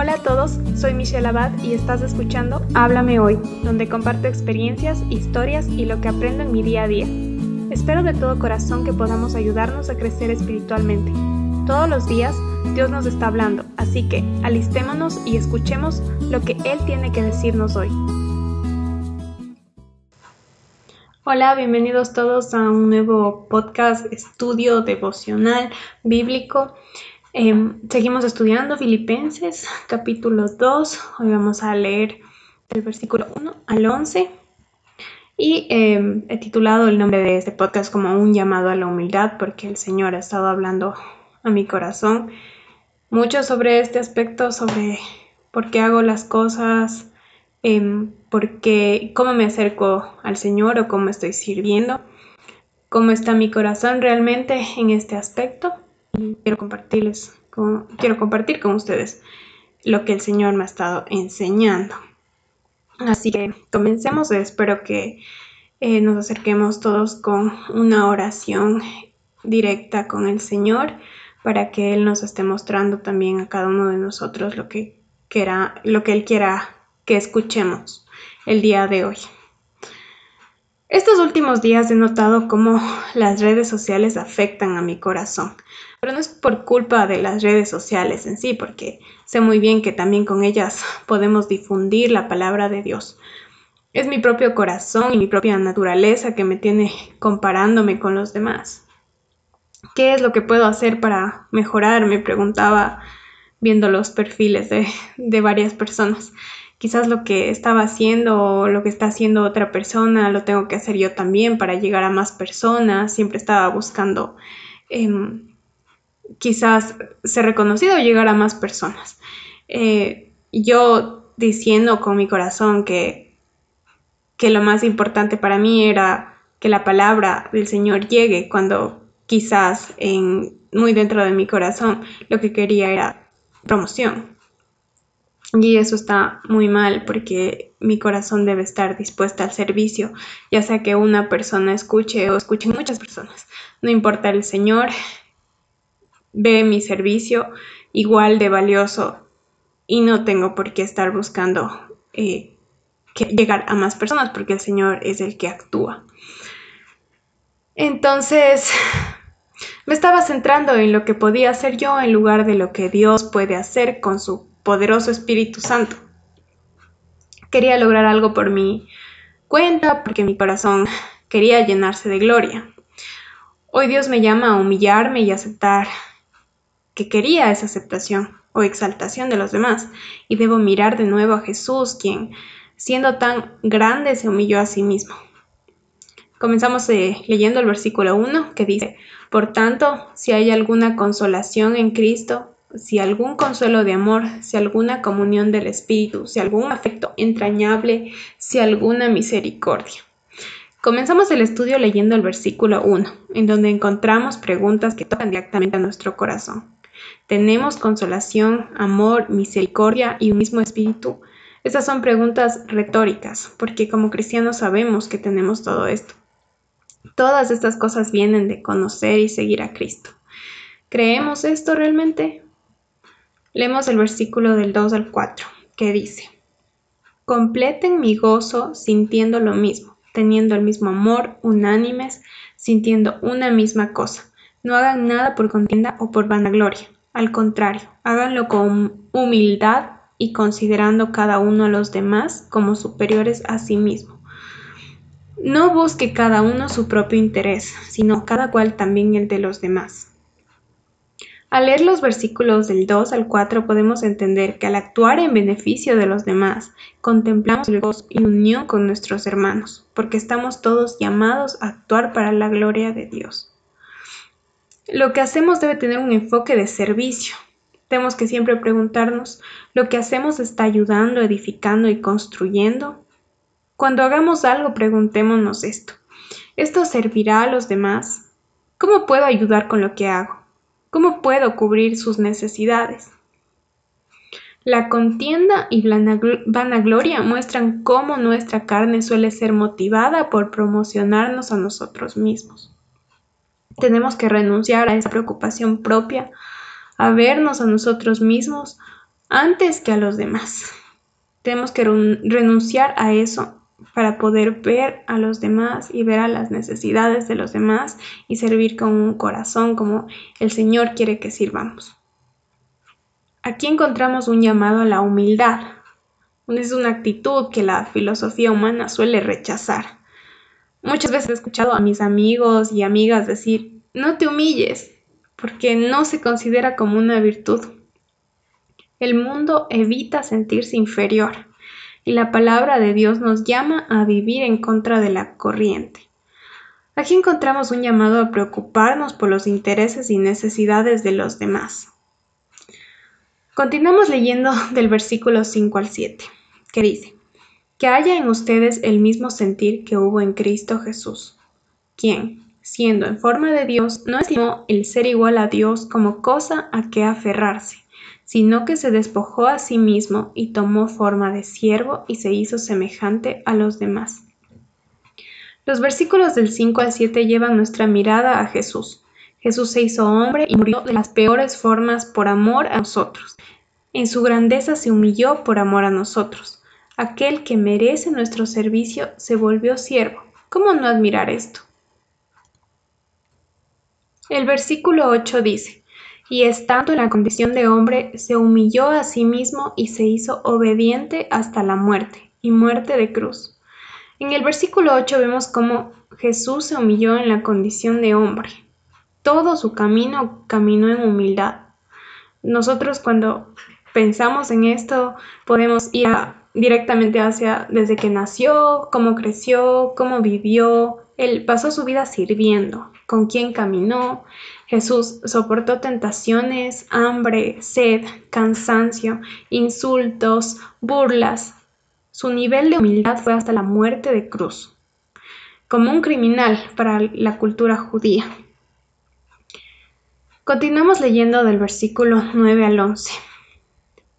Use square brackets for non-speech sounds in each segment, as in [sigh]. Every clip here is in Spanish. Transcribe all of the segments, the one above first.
Hola a todos, soy Michelle Abad y estás escuchando Háblame Hoy, donde comparto experiencias, historias y lo que aprendo en mi día a día. Espero de todo corazón que podamos ayudarnos a crecer espiritualmente. Todos los días Dios nos está hablando, así que alistémonos y escuchemos lo que Él tiene que decirnos hoy. Hola, bienvenidos todos a un nuevo podcast, estudio devocional bíblico. Em, seguimos estudiando Filipenses capítulo 2. Hoy vamos a leer el versículo 1 al 11. Y em, he titulado el nombre de este podcast como un llamado a la humildad porque el Señor ha estado hablando a mi corazón mucho sobre este aspecto, sobre por qué hago las cosas, eh, porque cómo me acerco al Señor o cómo estoy sirviendo, cómo está mi corazón realmente en este aspecto. Quiero compartirles, quiero compartir con ustedes lo que el Señor me ha estado enseñando. Así que comencemos. Espero que eh, nos acerquemos todos con una oración directa con el Señor para que Él nos esté mostrando también a cada uno de nosotros lo que, quiera, lo que Él quiera que escuchemos el día de hoy. Estos últimos días he notado cómo las redes sociales afectan a mi corazón, pero no es por culpa de las redes sociales en sí, porque sé muy bien que también con ellas podemos difundir la palabra de Dios. Es mi propio corazón y mi propia naturaleza que me tiene comparándome con los demás. ¿Qué es lo que puedo hacer para mejorar? Me preguntaba viendo los perfiles de, de varias personas quizás lo que estaba haciendo o lo que está haciendo otra persona lo tengo que hacer yo también para llegar a más personas. Siempre estaba buscando em, quizás ser reconocido o llegar a más personas. Eh, yo diciendo con mi corazón que, que lo más importante para mí era que la palabra del Señor llegue cuando quizás en, muy dentro de mi corazón lo que quería era promoción, y eso está muy mal porque mi corazón debe estar dispuesta al servicio, ya sea que una persona escuche o escuchen muchas personas. No importa, el Señor ve mi servicio igual de valioso y no tengo por qué estar buscando eh, llegar a más personas porque el Señor es el que actúa. Entonces, me estaba centrando en lo que podía hacer yo en lugar de lo que Dios puede hacer con su poderoso Espíritu Santo. Quería lograr algo por mi cuenta porque mi corazón quería llenarse de gloria. Hoy Dios me llama a humillarme y aceptar que quería esa aceptación o exaltación de los demás y debo mirar de nuevo a Jesús, quien, siendo tan grande, se humilló a sí mismo. Comenzamos eh, leyendo el versículo 1 que dice, Por tanto, si hay alguna consolación en Cristo, si algún consuelo de amor, si alguna comunión del Espíritu, si algún afecto entrañable, si alguna misericordia. Comenzamos el estudio leyendo el versículo 1, en donde encontramos preguntas que tocan directamente a nuestro corazón. ¿Tenemos consolación, amor, misericordia y un mismo espíritu? Estas son preguntas retóricas, porque como cristianos sabemos que tenemos todo esto. Todas estas cosas vienen de conocer y seguir a Cristo. ¿Creemos esto realmente? Leemos el versículo del 2 al 4, que dice, Completen mi gozo sintiendo lo mismo, teniendo el mismo amor, unánimes, sintiendo una misma cosa. No hagan nada por contienda o por vanagloria. Al contrario, háganlo con humildad y considerando cada uno a los demás como superiores a sí mismo. No busque cada uno su propio interés, sino cada cual también el de los demás. Al leer los versículos del 2 al 4 podemos entender que al actuar en beneficio de los demás, contemplamos el gozo unión con nuestros hermanos, porque estamos todos llamados a actuar para la gloria de Dios. Lo que hacemos debe tener un enfoque de servicio. Tenemos que siempre preguntarnos, ¿lo que hacemos está ayudando, edificando y construyendo? Cuando hagamos algo, preguntémonos esto. ¿Esto servirá a los demás? ¿Cómo puedo ayudar con lo que hago? ¿Cómo puedo cubrir sus necesidades? La contienda y vanagloria muestran cómo nuestra carne suele ser motivada por promocionarnos a nosotros mismos. Tenemos que renunciar a esa preocupación propia, a vernos a nosotros mismos antes que a los demás. Tenemos que renunciar a eso para poder ver a los demás y ver a las necesidades de los demás y servir con un corazón como el Señor quiere que sirvamos. Aquí encontramos un llamado a la humildad. Es una actitud que la filosofía humana suele rechazar. Muchas veces he escuchado a mis amigos y amigas decir, no te humilles, porque no se considera como una virtud. El mundo evita sentirse inferior y la palabra de Dios nos llama a vivir en contra de la corriente. Aquí encontramos un llamado a preocuparnos por los intereses y necesidades de los demás. Continuamos leyendo [laughs] del versículo 5 al 7, que dice, que haya en ustedes el mismo sentir que hubo en Cristo Jesús, quien, siendo en forma de Dios, no estimó el ser igual a Dios como cosa a que aferrarse sino que se despojó a sí mismo y tomó forma de siervo y se hizo semejante a los demás. Los versículos del 5 al 7 llevan nuestra mirada a Jesús. Jesús se hizo hombre y murió de las peores formas por amor a nosotros. En su grandeza se humilló por amor a nosotros. Aquel que merece nuestro servicio se volvió siervo. ¿Cómo no admirar esto? El versículo 8 dice, y estando en la condición de hombre, se humilló a sí mismo y se hizo obediente hasta la muerte, y muerte de cruz. En el versículo 8 vemos cómo Jesús se humilló en la condición de hombre. Todo su camino caminó en humildad. Nosotros cuando pensamos en esto podemos ir directamente hacia desde que nació, cómo creció, cómo vivió. Él pasó su vida sirviendo, con quién caminó, Jesús soportó tentaciones, hambre, sed, cansancio, insultos, burlas. Su nivel de humildad fue hasta la muerte de cruz, como un criminal para la cultura judía. Continuamos leyendo del versículo 9 al 11.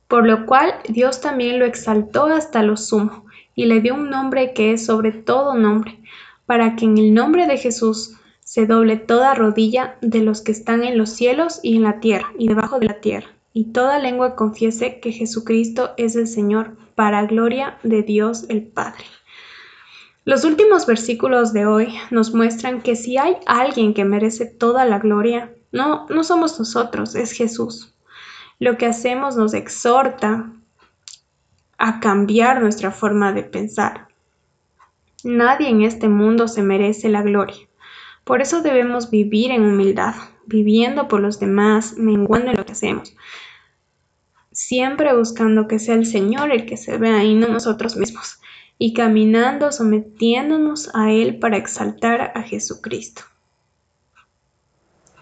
Por lo cual Dios también lo exaltó hasta lo sumo y le dio un nombre que es sobre todo nombre, para que en el nombre de Jesús se doble toda rodilla de los que están en los cielos y en la tierra y debajo de la tierra, y toda lengua confiese que Jesucristo es el Señor, para gloria de Dios el Padre. Los últimos versículos de hoy nos muestran que si hay alguien que merece toda la gloria, no, no somos nosotros, es Jesús. Lo que hacemos nos exhorta a cambiar nuestra forma de pensar. Nadie en este mundo se merece la gloria. Por eso debemos vivir en humildad, viviendo por los demás, menguando en lo que hacemos, siempre buscando que sea el Señor el que se vea y no nosotros mismos, y caminando sometiéndonos a Él para exaltar a Jesucristo.